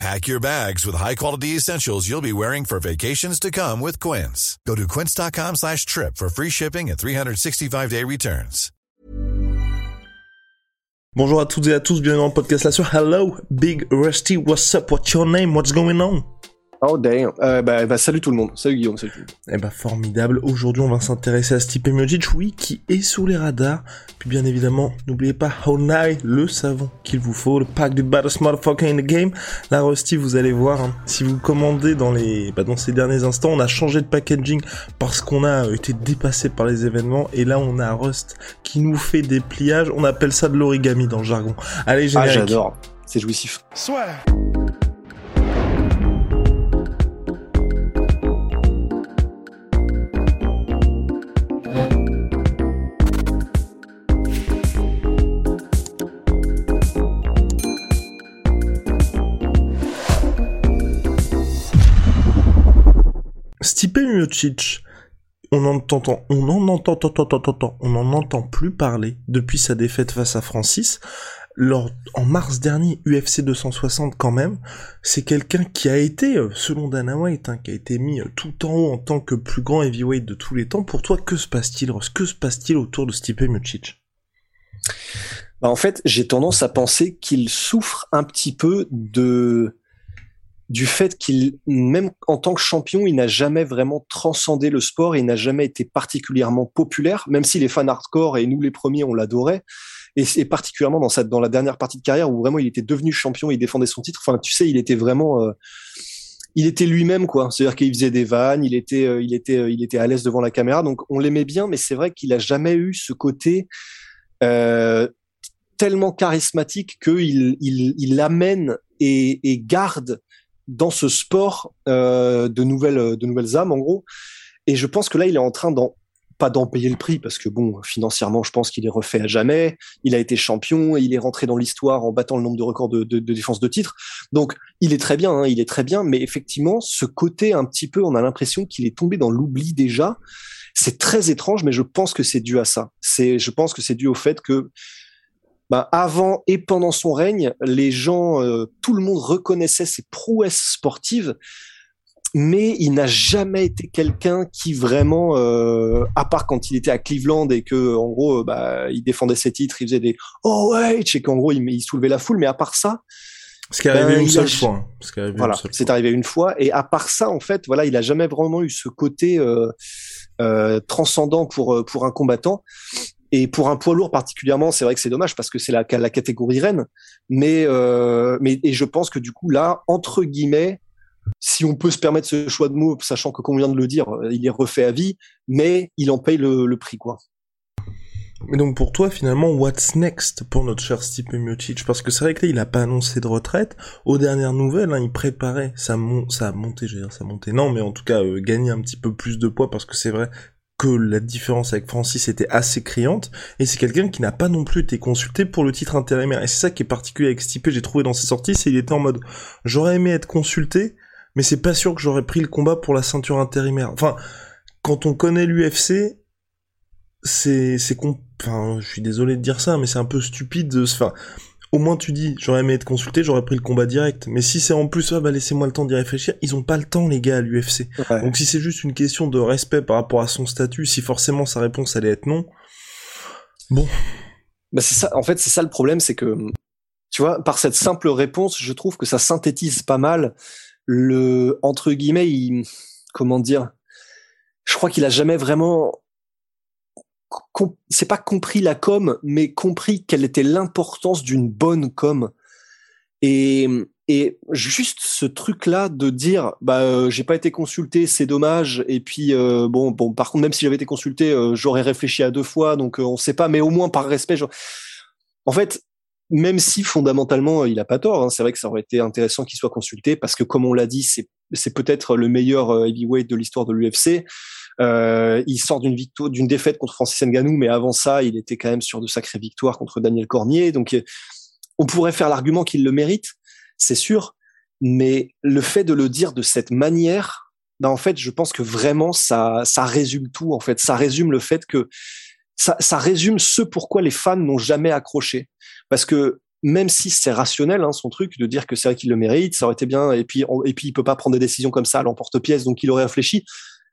Pack your bags with high-quality essentials you'll be wearing for vacations to come with Quince. Go to quince.com slash trip for free shipping and 365-day returns. Bonjour à toutes et à tous, bienvenue dans le podcast là sur Hello, Big Rusty, what's up, what's your name, what's going on Oh damn. Euh, bah, bah, salut tout le monde. Salut Guillaume, salut tout le monde. Eh bah formidable, aujourd'hui on va s'intéresser à Stipe Miocic, oui, qui est sous les radars. Puis bien évidemment, n'oubliez pas Honai, le savon qu'il vous faut, le pack du baddest motherfucker in the game. La Rusty, vous allez voir, hein, si vous commandez dans les, bah, dans ces derniers instants, on a changé de packaging parce qu'on a été dépassé par les événements. Et là, on a Rust qui nous fait des pliages. On appelle ça de l'origami dans le jargon. Allez, Ah, générique. j'adore. C'est jouissif. On en entend, on en entend, plus parler depuis sa défaite face à Francis. En mars dernier, UFC 260 quand même, c'est quelqu'un qui a été, euh, selon Dana White, hein, qui a été mis euh, tout en haut en tant que plus grand heavyweight de tous les temps. Pour toi, que se passe-t-il, Ross? Que se passe-t-il autour de Stipe Miocic? Bah, en fait, j'ai tendance à penser qu'il souffre un petit peu de du fait qu'il, même en tant que champion, il n'a jamais vraiment transcendé le sport, il n'a jamais été particulièrement populaire, même si les fans hardcore et nous les premiers, on l'adorait. Et c'est particulièrement dans sa, dans la dernière partie de carrière où vraiment il était devenu champion, il défendait son titre. Enfin, tu sais, il était vraiment, euh, il était lui-même quoi. C'est-à-dire qu'il faisait des vannes, il était, euh, il était, euh, il était à l'aise devant la caméra. Donc on l'aimait bien, mais c'est vrai qu'il a jamais eu ce côté tellement charismatique qu'il il, il amène et, et garde dans ce sport euh, de nouvelles de nouvelles âmes en gros. Et je pense que là il est en train d'en pas d'en payer le prix parce que bon financièrement je pense qu'il est refait à jamais. Il a été champion et il est rentré dans l'histoire en battant le nombre de records de, de, de défense de titre. Donc il est très bien, hein, il est très bien. Mais effectivement ce côté un petit peu on a l'impression qu'il est tombé dans l'oubli déjà. C'est très étrange, mais je pense que c'est dû à ça. C'est je pense que c'est dû au fait que ben, avant et pendant son règne, les gens, euh, tout le monde reconnaissait ses prouesses sportives, mais il n'a jamais été quelqu'un qui vraiment, euh, à part quand il était à Cleveland et que en gros, euh, bah, il défendait ses titres, il faisait des oh ouais, et qu'en gros il, il soulevait la foule, mais à part ça, Ce qui est arrivé Ben, une seule a- fois. hein. Ce qui est arrivé voilà, c'est arrivé une fois. Et à part ça, en fait, voilà, il a jamais vraiment eu ce côté euh, euh, transcendant pour pour un combattant. Et pour un poids lourd particulièrement, c'est vrai que c'est dommage parce que c'est la, catégorie reine. Mais euh, mais et je pense que du coup là, entre guillemets, si on peut se permettre ce choix de mots, sachant que comme on vient de le dire, euh, il est refait à vie, mais il en paye le, prix quoi. Mais donc pour toi finalement, what's next pour notre cher Stipe Miocic? Parce que c'est vrai que là, il a pas annoncé de retraite. Aux dernières nouvelles, hein, il préparait sa, mon sa montée, veux dire sa montée. Non, mais en tout cas, euh, gagner un petit peu plus de poids parce que c'est vrai que la différence avec Francis était assez criante. Et c'est quelqu'un qui n'a pas non plus été consulté pour le titre intérimaire. Et c'est ça qui est particulier avec Stipe, j'ai trouvé dans ses sorties, c'est qu'il était en mode, j'aurais aimé être consulté, mais c'est pas sûr que j'aurais pris le combat pour la ceinture intérimaire. Enfin, quand on connaît l'UFC, c'est c'est enfin je suis désolé de dire ça mais c'est un peu stupide enfin au moins tu dis j'aurais aimé être consulté j'aurais pris le combat direct mais si c'est en plus ah bah laissez-moi le temps d'y réfléchir ils ont pas le temps les gars à l'UFC donc si c'est juste une question de respect par rapport à son statut si forcément sa réponse allait être non bon Bah c'est ça. En fait, c'est ça le problème, c'est que tu vois, par cette simple réponse, je trouve que ça synthétise pas mal le entre guillemets, il, comment dire. Je crois qu'il a jamais vraiment c'est pas compris la com, mais compris quelle était l'importance d'une bonne com. Et, et juste ce truc-là de dire, bah, euh, j'ai pas été consulté, c'est dommage. Et puis, euh, bon, bon, par contre, même si j'avais été consulté, euh, j'aurais réfléchi à deux fois, donc on sait pas, mais au moins par respect. En fait, même si fondamentalement il a pas tort, hein, c'est vrai que ça aurait été intéressant qu'il soit consulté parce que comme on l'a dit, c'est peut-être le meilleur heavyweight de l'histoire de l'UFC. Euh, il sort d'une victoire, d'une défaite contre Francis Ngannou, mais avant ça, il était quand même sur de sacrées victoires contre Daniel Cormier. Donc, on pourrait faire l'argument qu'il le mérite, c'est sûr, mais le fait de le dire de cette manière, ben en fait, je pense que vraiment ça, ça résume tout. En fait, ça résume le fait que ça, ça résume ce pourquoi les fans n'ont jamais accroché, parce que même si c'est rationnel hein, son truc de dire que c'est vrai qu'il le mérite, ça aurait été bien. Et puis, et puis il peut pas prendre des décisions comme ça à l'emporte-pièce, donc il aurait réfléchi.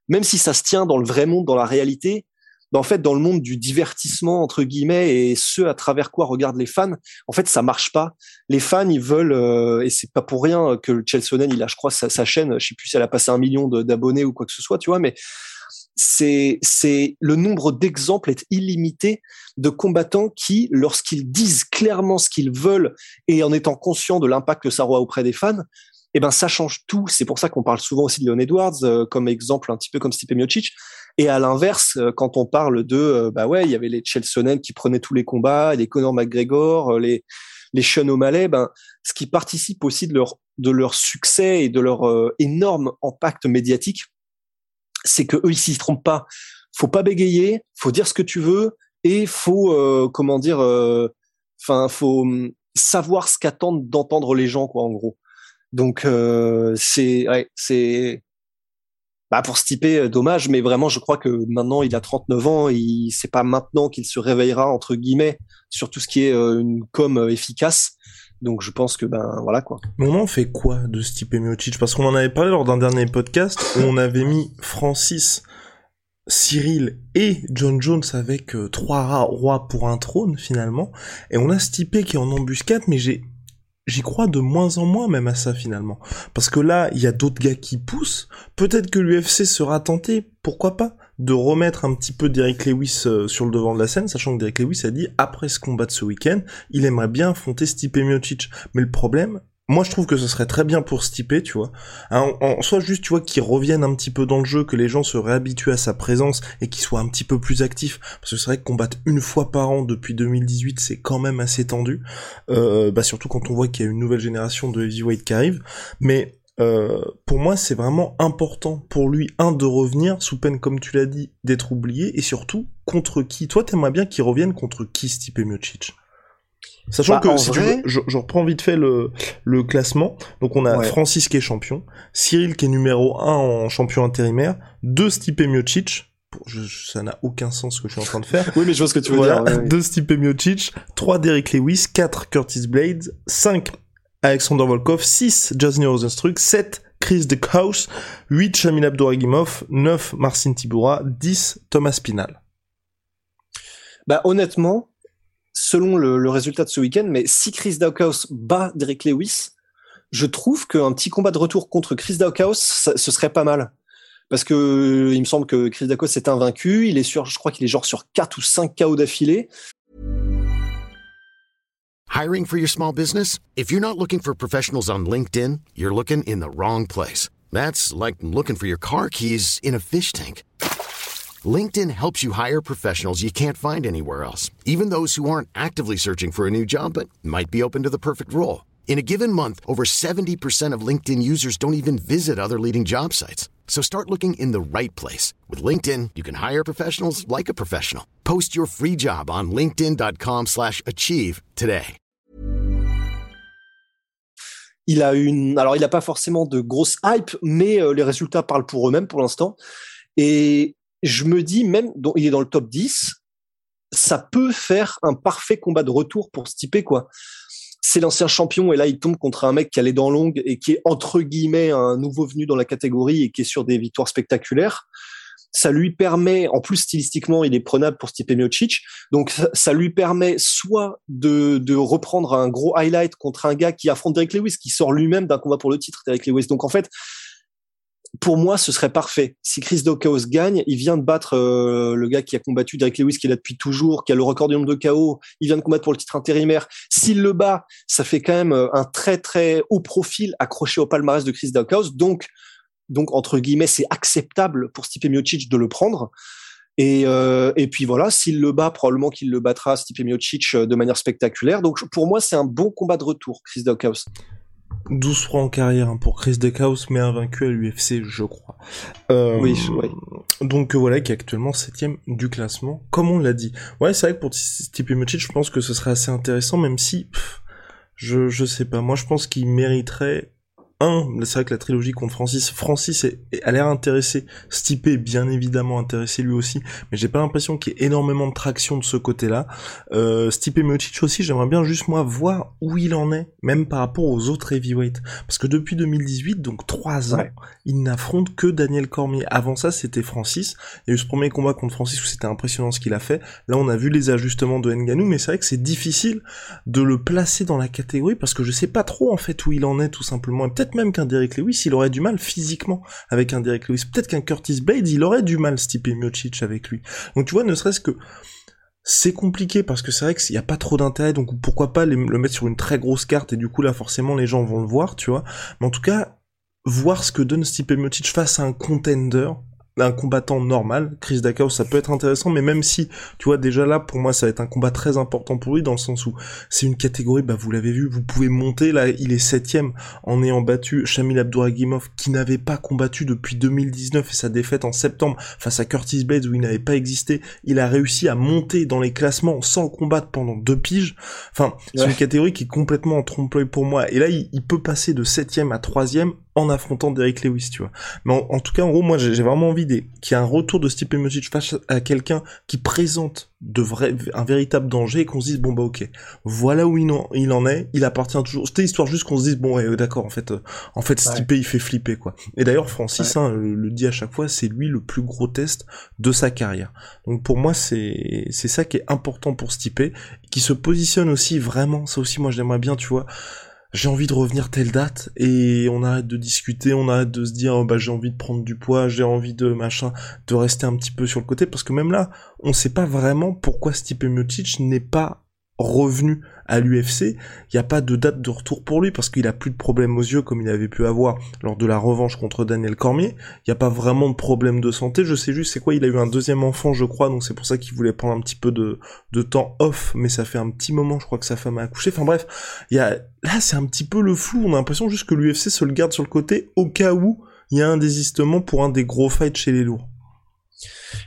Même si ça se tient dans le vrai monde, dans la réalité, ben, en fait, dans le monde du divertissement entre guillemets et ce à travers quoi regardent les fans, en fait, ça marche pas. Les fans, ils veulent euh, et c'est pas pour rien que Chelsonen, il a, je crois, sa, sa chaîne, je sais plus si elle a passé un million d'abonnés ou quoi que ce soit, tu vois, mais c'est c'est le nombre d'exemples est illimité de combattants qui, lorsqu'ils disent clairement ce qu'ils veulent et en étant conscients de l'impact que ça aura auprès des fans, eh ben ça change tout. C'est pour ça qu'on parle souvent aussi de Leon Edwards euh, comme exemple, un petit peu comme Stipe Miocic. Et à l'inverse, euh, quand on parle de, euh, bah ouais, il y avait les Chelsonen qui prenaient tous les combats, les Conor McGregor, les les Sean O'Malley, ben ce qui participe aussi de leur de leur succès et de leur énorme impact médiatique, c'est que eux ils s'y trompent pas. Faut pas bégayer, faut dire ce que tu veux et faut euh, comment dire, euh, enfin faut hum, savoir ce qu'attendent d'entendre les gens quoi en gros. Donc euh, c'est ouais, c'est bah pour Stipe dommage mais vraiment je crois que maintenant il a 39 ans et c'est pas maintenant qu'il se réveillera entre guillemets sur tout ce qui est une com efficace. Donc je pense que ben voilà quoi. Mais on en fait quoi de Stipe Miocic? Parce qu'on en avait parlé lors d'un dernier podcast où on avait mis Francis, Cyril et John Jones avec euh, trois rois pour un trône finalement, et on a Stipe qui est en embuscade, mais j'ai j'y crois de moins en moins même à ça finalement. Parce que là, il y a d'autres gars qui poussent. Peut-être que l'UFC sera tenté, pourquoi pas de remettre un petit peu Derek Lewis euh, sur le devant de la scène, sachant que Derek Lewis a dit, après ce combat de ce week-end, il aimerait bien affronter Stipe Miocic. Mais le problème, moi je trouve que ce serait très bien pour Stipe, tu vois. Hein, en, soit juste, tu vois, qu'il revienne un petit peu dans le jeu, que les gens se réhabituent à sa présence et qu'il soit un petit peu plus actif. Parce que c'est vrai que combattre une fois par an depuis 2018, c'est quand même assez tendu. Euh, bah surtout quand on voit qu'il y a une nouvelle génération de heavyweight qui arrive. Mais euh, pour moi, c'est vraiment important pour lui, un, de revenir, sous peine, comme tu l'as dit, d'être oublié, et surtout, contre qui? Toi, t'aimerais bien qu'il revienne contre qui, Stipe Miocic? Sachant bah, que, si tu veux, je, reprends vite fait le, le classement. Donc, on a Francis qui est champion, Cyril qui est numéro 1 en champion intérimaire, 2 Stipe Miocic, ça n'a aucun sens ce que je suis en train de faire. oui, mais je vois ce que tu veux dire. 2 Stipe Miocic, 3 Derek Lewis, 4 Curtis Blades, 5 Alexander Volkov, 6 Jasny Rosenstruck, 7 Chris de Kraus, 8 Shamil Abdouragimov, 9 Marcin Tibura, 10 Thomas Pinal. Bah honnêtement, selon le, résultat de ce week-end, mais si Chris Daukaus bat Derek Lewis, je trouve qu'un petit combat de retour contre Chris Daukaus, ce serait pas mal. Parce que il me semble que Chris Daukaus est invaincu, il est sur, je crois qu'il est genre sur 4 ou 5 KO d'affilée. Hiring for your small business? If you're not looking for professionals on LinkedIn, you're looking in the wrong place. That's like looking for your car keys in a fish tank. LinkedIn helps you hire professionals you can't find anywhere else, even those who aren't actively searching for a new job but might be open to the perfect role. In a given month, over 70% of LinkedIn users don't even visit other leading job sites. So start looking in the right place. With LinkedIn, you can hire professionals like a professional. Post your free job on linkedin.com slash achieve today. Il a une, alors il n'a pas forcément de grosse hype, mais euh, les résultats parlent pour eux-mêmes pour l'instant. Et je me dis, même, il est dans le top 10, ça peut faire un parfait combat de retour pour se typer, quoi. C'est l'ancien champion et là il tombe contre un mec qui a les dents et qui est entre guillemets un nouveau venu dans la catégorie et qui est sur des victoires spectaculaires ça lui permet, en plus stylistiquement, il est prenable pour Stipe Miocic, donc ça, lui permet soit de, de, reprendre un gros highlight contre un gars qui affronte Derek Lewis, qui sort lui-même d'un combat pour le titre, Derek Lewis. Donc en fait, pour moi, ce serait parfait. Si Chris Daukaus gagne, il vient de battre euh, le gars qui a combattu Derek Lewis, qui est là depuis toujours, qui a le record du nombre de KO. Il vient de combattre pour le titre intérimaire. S'il le bat, ça fait quand même euh, un très très haut profil accroché au palmarès de Chris Daukaus. Donc, donc entre guillemets, c'est acceptable pour Stipe Miocic de le prendre. Et, euh, et puis voilà, s'il le bat, probablement qu'il le battra Stipe Miocic de manière spectaculaire. Donc pour moi, c'est un bon combat de retour, Chris Daukaus. 12 francs en carrière hein, pour Chris Deckhouse, mais invaincu à l'UFC, je crois. Euh, oui, oui. Donc voilà, qui est actuellement septième du classement, comme on l'a dit. Ouais, c'est vrai que pour Stipe Miocic, je pense que ce serait assez intéressant, même si, je, je sais pas, moi je pense qu'il mériterait un, c'est vrai que la trilogie contre Francis, Francis est, a l'air intéressé, Stipe est bien évidemment intéressé lui aussi, mais j'ai pas l'impression qu'il y ait énormément de traction de ce côté-là. Euh, Stipe Miocic aussi, j'aimerais bien juste moi voir où il en est, même par rapport aux autres heavyweights, parce que depuis 2018, donc trois ans, il n'affronte que Daniel Cormier. Avant ça, c'était Francis. Il y a eu ce premier combat contre Francis où c'était impressionnant ce qu'il a fait. Là, on a vu les ajustements de Nganou, mais c'est vrai que c'est difficile de le placer dans la catégorie parce que je sais pas trop en fait où il en est tout simplement. peut-être même qu'un Derek Lewis, il aurait du mal physiquement avec un Derek Lewis. Peut-être qu'un Curtis Blade, il aurait du mal, Stipe Miocic, avec lui. Donc tu vois, ne serait-ce que c'est compliqué parce que c'est vrai qu'il n'y a pas trop d'intérêt, donc pourquoi pas le mettre sur une très grosse carte et du coup là forcément les gens vont le voir, tu vois. Mais en tout cas, voir ce que donne Stipe Miocic face à un contender, un combattant normal, Chris Dakaos, ça peut être intéressant, mais même si, tu vois, déjà là, pour moi, ça va être un combat très important pour lui, dans le sens où c'est une catégorie, bah, vous l'avez vu, vous pouvez monter, là, il est septième, en ayant battu Shamil Abdouragimov, qui n'avait pas combattu depuis 2019 et sa défaite en septembre face à Curtis Blades, où il n'avait pas existé, il a réussi à monter dans les classements sans combattre pendant deux piges, enfin, c'est une catégorie qui est complètement en trompe-l'œil pour moi, et là, il, il peut passer de septième à troisième en affrontant Derek Lewis, tu vois. Mais en, tout cas, en gros, moi, j'ai vraiment envie qu'il y ait un retour de Stipe Miocic face à quelqu'un qui présente de vrai, un véritable danger et qu'on se dise, bon, bah, ok, voilà où il en, il en est, il appartient toujours, c'était histoire juste qu'on se dise, bon, ouais, d'accord, en fait, euh, en fait, Stipe, il fait flipper, quoi. Et d'ailleurs, Francis, hein, le, dit à chaque fois, c'est lui le plus gros test de sa carrière. Donc, pour moi, c'est, c'est ça qui est important pour Stipe, qui se positionne aussi vraiment, ça aussi, moi, j'aimerais bien, tu vois, j'ai envie de revenir telle date et on arrête de discuter, on arrête de se dire oh, bah j'ai envie de prendre du poids, j'ai envie de machin, de rester un petit peu sur le côté parce que même là, on sait pas vraiment pourquoi Stipe Miocic n'est pas revenu à l'UFC, il n'y a pas de date de retour pour lui parce qu'il a plus de problèmes aux yeux comme il avait pu avoir lors de la revanche contre Daniel Cormier. Il n'y a pas vraiment de problème de santé. Je sais juste c'est quoi, il a eu un deuxième enfant je crois, donc c'est pour ça qu'il voulait prendre un petit peu de, de temps off, mais ça fait un petit moment je crois que sa femme a accouché. Enfin bref, y a là c'est un petit peu le flou. On a l'impression juste que l'UFC se le garde sur le côté au cas où il y a un désistement pour un des gros fights chez les lourds.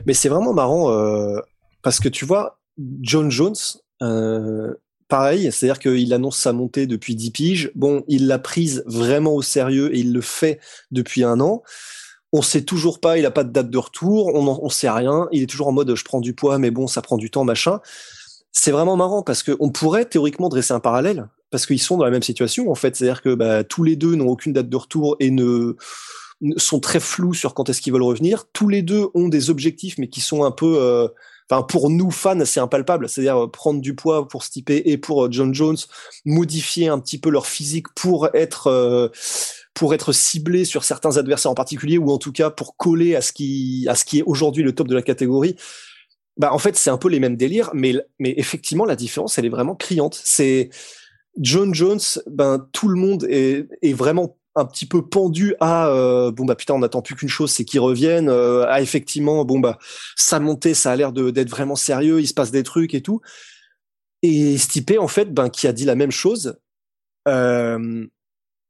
Mais c'est vraiment marrant euh, parce que tu vois, John Jones, euh, pareil, c'est-à-dire qu'il annonce sa montée depuis 10 piges. Bon, il l'a prise vraiment au sérieux et il le fait depuis un an. On sait toujours pas, il a pas de date de retour, on, on sait rien. Il est toujours en mode je prends du poids, mais bon, ça prend du temps, machin. C'est vraiment marrant parce qu'on pourrait théoriquement dresser un parallèle parce qu'ils sont dans la même situation en fait. C'est-à-dire que bah, tous les deux n'ont aucune date de retour et ne sont très flous sur quand est-ce qu'ils veulent revenir. Tous les deux ont des objectifs, mais qui sont un peu euh, enfin pour nous fans, c'est impalpable. C'est-à-dire euh, prendre du poids pour Stipe et pour euh, John Jones, modifier un petit peu leur physique pour être euh, pour être ciblé sur certains adversaires en particulier ou en tout cas pour coller à ce qui à ce qui est aujourd'hui le top de la catégorie. Bah en fait c'est un peu les mêmes délires, mais mais effectivement la différence elle est vraiment criante. C'est John Jones, ben tout le monde est, est vraiment un petit peu pendu à euh, bon bah putain on n'attend plus qu'une chose c'est qu'ils reviennent euh, à effectivement bon bah sa montée ça a l'air d'être vraiment sérieux il se passe des trucs et tout. Et Stipe en fait ben qui a dit la même chose euh,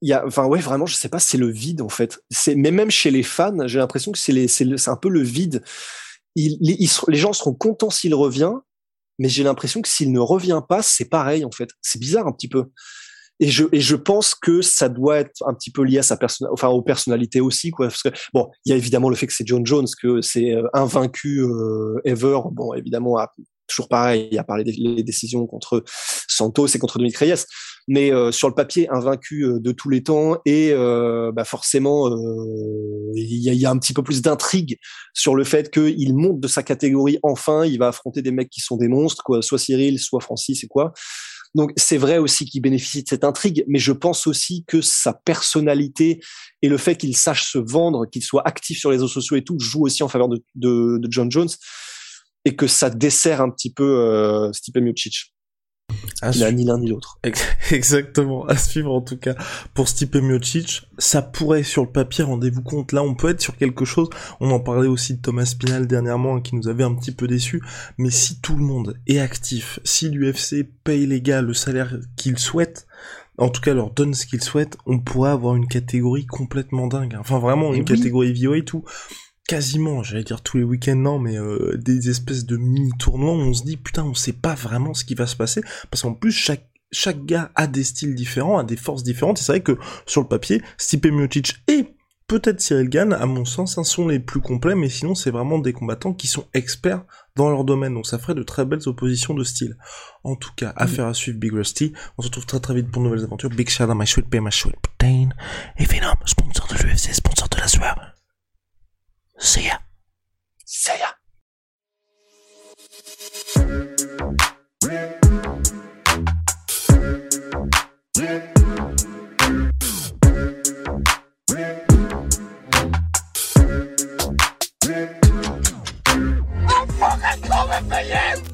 il y a enfin ouais vraiment je sais pas c'est le vide en fait. C'est mais même chez les fans j'ai l'impression que c'est c'est un peu le vide. Les gens seront contents s'il revient mais j'ai l'impression que s'il ne revient pas c'est pareil en fait. C'est bizarre un petit peu et je et je pense que ça doit être un petit peu lié à sa personne enfin aux personnalités aussi quoi parce que bon il y a évidemment le fait que c'est John Jones que c'est euh, invaincu euh, ever. Bon évidemment toujours pareil il a parlé des décisions contre Santos et contre Dominique Reyes. Mais euh, sur le papier invaincu de tous les temps et bah forcément il y a, y, a, un petit peu plus d'intrigue sur le fait qu'il monte de sa catégorie enfin. Il va affronter des mecs qui sont des monstres quoi soit Cyril soit Francis et quoi donc c'est vrai aussi qu'il bénéficie de cette intrigue, mais je pense aussi que sa personnalité et le fait qu'il sache se vendre, qu'il soit actif sur les réseaux sociaux et tout, joue aussi en faveur de, de, de John Jones et que ça dessert un petit peu euh, Stipe. Il n'a ni l'un ni l'autre. Exactement, à suivre en tout cas. Pour Stipe Miocic, ça pourrait sur le papier, rendez-vous compte, là on peut être sur quelque chose, on en parlait aussi de Thomas Spinal dernièrement qui nous avait un petit peu déçu, mais si tout le monde est actif, si l'UFC paye les gars le salaire qu'ils souhaitent, en tout cas leur donne ce qu'ils souhaitent, on pourrait avoir une catégorie complètement dingue. Enfin vraiment une catégorie VOA et tout. Quasiment, j'allais dire tous les week-ends, non, mais euh, des espèces de mini-tournois où on se dit, putain, on sait pas vraiment ce qui va se passer, parce qu'en plus, chaque chaque gars a des styles différents, a des forces différentes, et c'est vrai que, sur le papier, Stipe Miocic et peut-être Cyril Gann, à mon sens, hein, sont les plus complets, mais sinon c'est vraiment des combattants qui sont experts dans leur domaine, donc ça ferait de très belles oppositions de style. En tout cas, affaire à suivre Big Rusty, on se retrouve très très vite pour de nouvelles aventures. Big shout out my sweet pay, my sweet protein, et Venom, sponsor de l'UFC, sponsor de la soirée. See ya. See ya. I'm fucking coming for you!